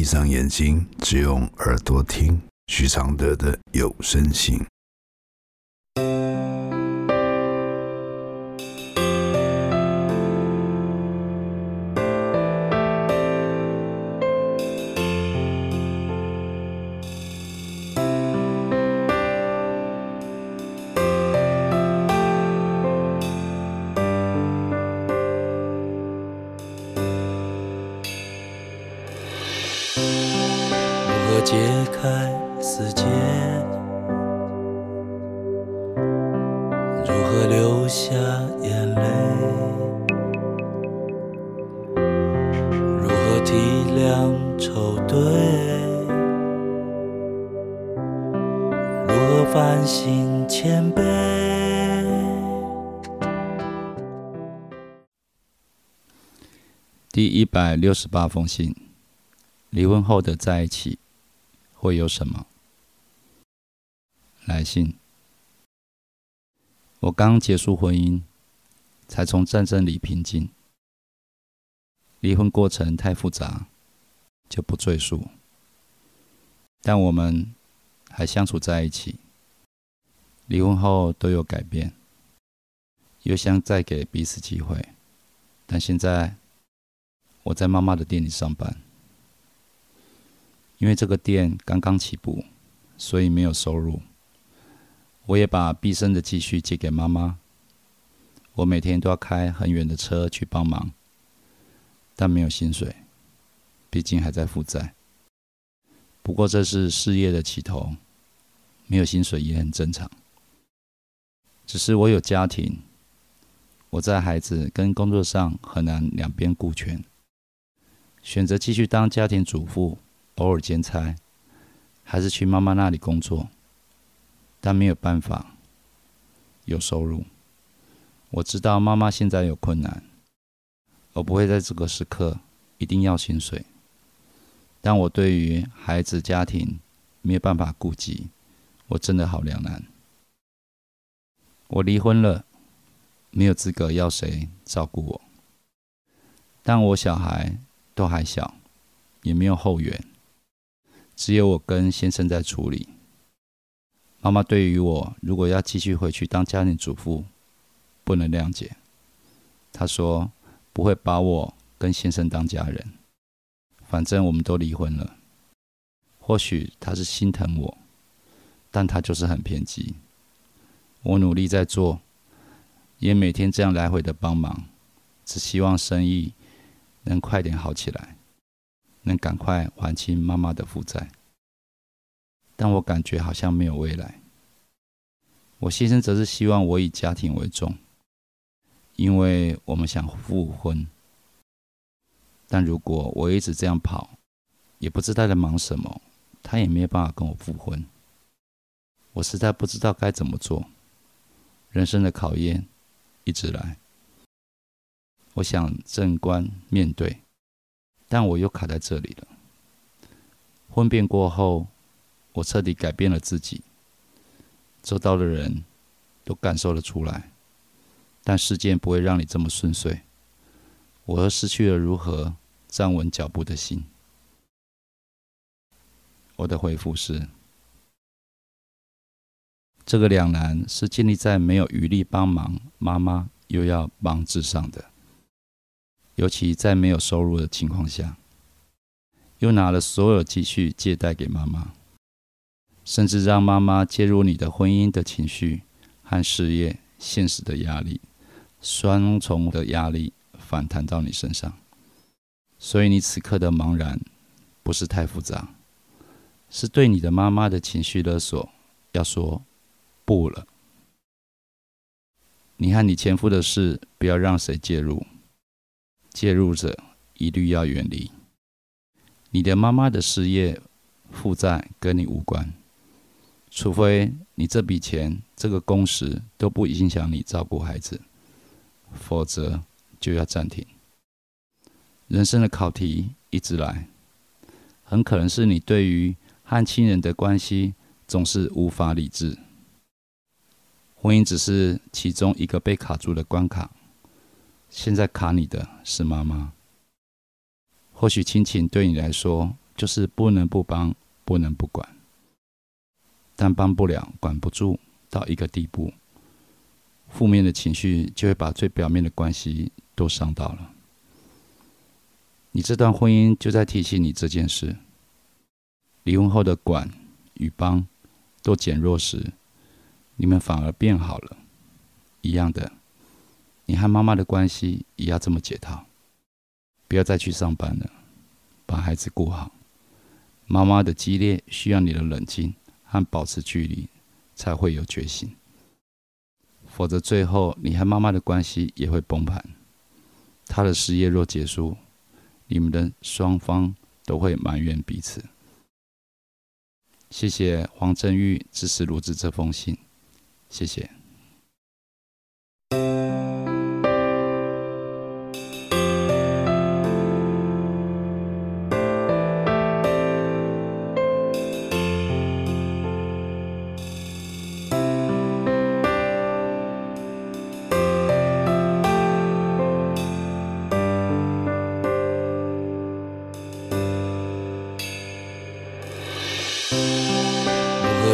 闭上眼睛，只用耳朵听徐常德的有声信。如何解开死结，如何流下眼泪？如何体谅愁对？如何反省谦卑？第一百六十八封信：离婚后的在一起。会有什么？来信。我刚结束婚姻，才从战争里平静。离婚过程太复杂，就不赘述。但我们还相处在一起。离婚后都有改变，又想再给彼此机会。但现在我在妈妈的店里上班。因为这个店刚刚起步，所以没有收入。我也把毕生的积蓄借给妈妈。我每天都要开很远的车去帮忙，但没有薪水，毕竟还在负债。不过这是事业的起头，没有薪水也很正常。只是我有家庭，我在孩子跟工作上很难两边顾全，选择继续当家庭主妇。偶尔兼差，还是去妈妈那里工作，但没有办法有收入。我知道妈妈现在有困难，我不会在这个时刻一定要薪水。但我对于孩子家庭没有办法顾及，我真的好两难。我离婚了，没有资格要谁照顾我，但我小孩都还小，也没有后援。只有我跟先生在处理。妈妈对于我如果要继续回去当家庭主妇，不能谅解。她说不会把我跟先生当家人，反正我们都离婚了。或许她是心疼我，但她就是很偏激。我努力在做，也每天这样来回的帮忙，只希望生意能快点好起来。能赶快还清妈妈的负债，但我感觉好像没有未来。我先生则是希望我以家庭为重，因为我们想复婚。但如果我一直这样跑，也不知道在忙什么，他也没有办法跟我复婚。我实在不知道该怎么做。人生的考验一直来，我想正观面对。但我又卡在这里了。婚变过后，我彻底改变了自己，周遭的人都感受了出来。但事件不会让你这么顺遂，我又失去了如何站稳脚步的心。我的回复是：这个两难是建立在没有余力帮忙妈妈，又要帮之上的。尤其在没有收入的情况下，又拿了所有积蓄借贷给妈妈，甚至让妈妈介入你的婚姻的情绪和事业现实的压力，双重的压力反弹到你身上。所以你此刻的茫然，不是太复杂，是对你的妈妈的情绪勒索，要说不了。你和你前夫的事，不要让谁介入。介入者一律要远离。你的妈妈的事业负债跟你无关，除非你这笔钱、这个工时都不影响你照顾孩子，否则就要暂停。人生的考题一直来，很可能是你对于和亲人的关系总是无法理智。婚姻只是其中一个被卡住的关卡。现在卡你的是妈妈，或许亲情对你来说就是不能不帮，不能不管。但帮不了、管不住到一个地步，负面的情绪就会把最表面的关系都伤到了。你这段婚姻就在提醒你这件事。离婚后的管与帮都减弱时，你们反而变好了。一样的，你和妈妈的关系也要这么解套。不要再去上班了，把孩子顾好。妈妈的激烈需要你的冷静。和保持距离，才会有决心。否则，最后你和妈妈的关系也会崩盘。她的事业若结束，你们的双方都会埋怨彼此。谢谢黄振玉支持录制这封信，谢谢。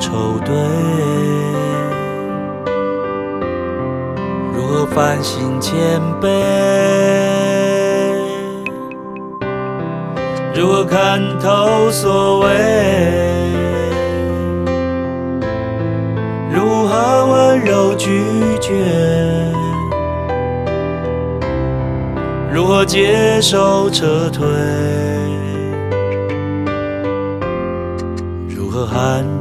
愁对，如何反省谦卑？如何看透所谓？如何温柔拒绝？如何接受撤退？如何寒。